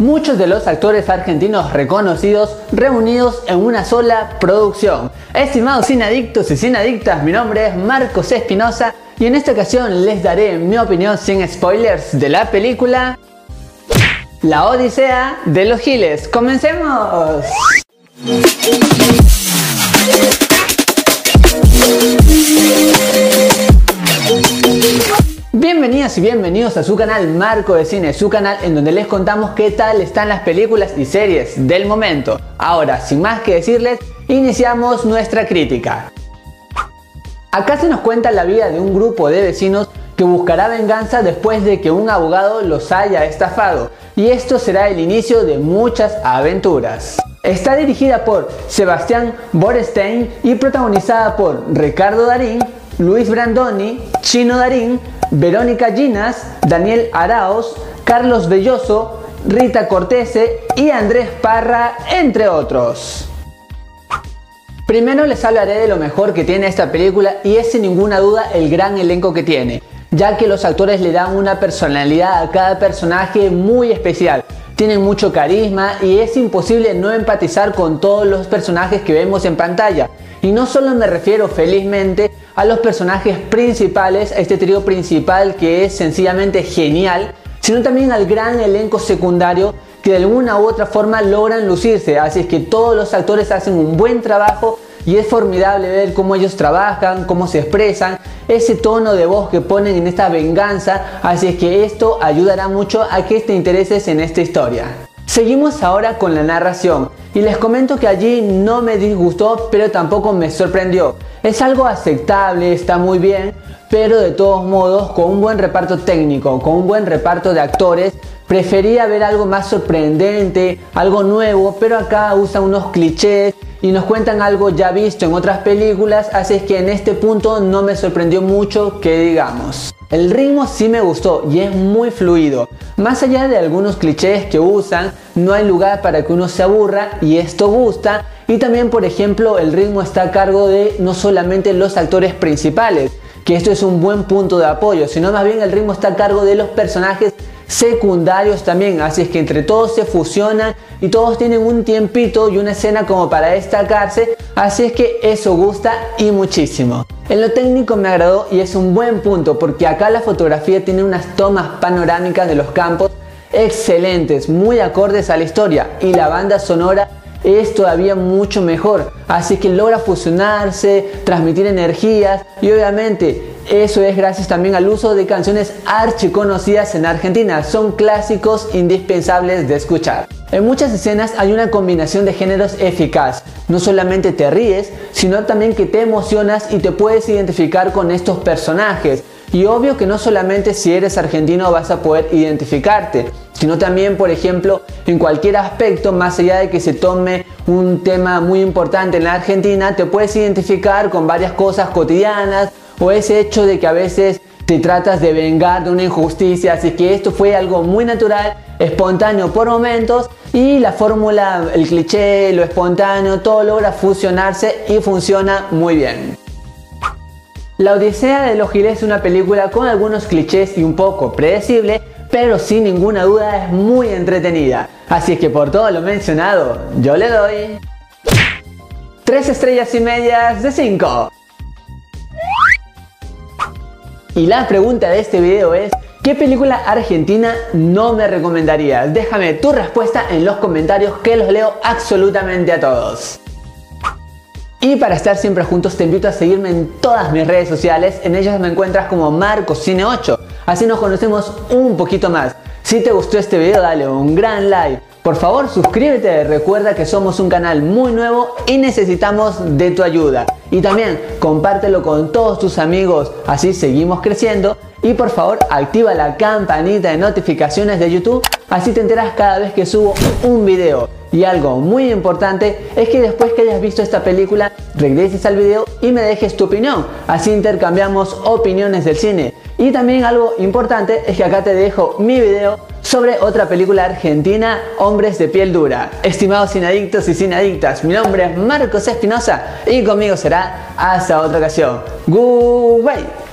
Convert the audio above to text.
Muchos de los actores argentinos reconocidos reunidos en una sola producción. Estimados sinadictos y sinadictas, mi nombre es Marcos Espinosa y en esta ocasión les daré mi opinión sin spoilers de la película La Odisea de los Giles. ¡Comencemos! Y bienvenidos a su canal Marco de Cine, su canal en donde les contamos qué tal están las películas y series del momento. Ahora, sin más que decirles, iniciamos nuestra crítica. Acá se nos cuenta la vida de un grupo de vecinos que buscará venganza después de que un abogado los haya estafado, y esto será el inicio de muchas aventuras. Está dirigida por Sebastián Borstein y protagonizada por Ricardo Darín, Luis Brandoni, Chino Darín, Verónica Ginas, Daniel Araos, Carlos Belloso, Rita Cortese y Andrés Parra, entre otros. Primero les hablaré de lo mejor que tiene esta película y es sin ninguna duda el gran elenco que tiene, ya que los actores le dan una personalidad a cada personaje muy especial. Tienen mucho carisma y es imposible no empatizar con todos los personajes que vemos en pantalla. Y no solo me refiero felizmente a los personajes principales, a este trío principal que es sencillamente genial, sino también al gran elenco secundario que de alguna u otra forma logran lucirse. Así es que todos los actores hacen un buen trabajo y es formidable ver cómo ellos trabajan, cómo se expresan, ese tono de voz que ponen en esta venganza. Así es que esto ayudará mucho a que te intereses en esta historia. Seguimos ahora con la narración y les comento que allí no me disgustó pero tampoco me sorprendió. Es algo aceptable, está muy bien, pero de todos modos con un buen reparto técnico, con un buen reparto de actores, prefería ver algo más sorprendente, algo nuevo, pero acá usan unos clichés y nos cuentan algo ya visto en otras películas, así es que en este punto no me sorprendió mucho que digamos. El ritmo sí me gustó y es muy fluido. Más allá de algunos clichés que usan, no hay lugar para que uno se aburra y esto gusta. Y también, por ejemplo, el ritmo está a cargo de no solamente los actores principales, que esto es un buen punto de apoyo, sino más bien el ritmo está a cargo de los personajes secundarios también, así es que entre todos se fusionan y todos tienen un tiempito y una escena como para destacarse, así es que eso gusta y muchísimo. En lo técnico me agradó y es un buen punto porque acá la fotografía tiene unas tomas panorámicas de los campos excelentes, muy acordes a la historia. Y la banda sonora es todavía mucho mejor, así que logra fusionarse, transmitir energías y obviamente eso es gracias también al uso de canciones archiconocidas en Argentina. Son clásicos indispensables de escuchar. En muchas escenas hay una combinación de géneros eficaz. No solamente te ríes, sino también que te emocionas y te puedes identificar con estos personajes. Y obvio que no solamente si eres argentino vas a poder identificarte, sino también, por ejemplo, en cualquier aspecto, más allá de que se tome un tema muy importante en la Argentina, te puedes identificar con varias cosas cotidianas o ese hecho de que a veces te tratas de vengar de una injusticia, así que esto fue algo muy natural, espontáneo por momentos y la fórmula, el cliché, lo espontáneo, todo logra fusionarse y funciona muy bien. La Odisea de los Giles es una película con algunos clichés y un poco predecible, pero sin ninguna duda es muy entretenida. Así que por todo lo mencionado, yo le doy 3 estrellas y medias de 5. Y la pregunta de este video es, ¿qué película argentina no me recomendarías? Déjame tu respuesta en los comentarios que los leo absolutamente a todos. Y para estar siempre juntos te invito a seguirme en todas mis redes sociales, en ellas me encuentras como MarcosCine8, así nos conocemos un poquito más. Si te gustó este video dale un gran like, por favor suscríbete, recuerda que somos un canal muy nuevo y necesitamos de tu ayuda. Y también compártelo con todos tus amigos, así seguimos creciendo. Y por favor activa la campanita de notificaciones de YouTube, así te enteras cada vez que subo un video. Y algo muy importante es que después que hayas visto esta película, regreses al video y me dejes tu opinión. Así intercambiamos opiniones del cine. Y también algo importante es que acá te dejo mi video sobre otra película argentina, Hombres de piel dura. Estimados sinadictos y sinadictas, mi nombre es Marcos Espinosa y conmigo será hasta otra ocasión. Goodbye.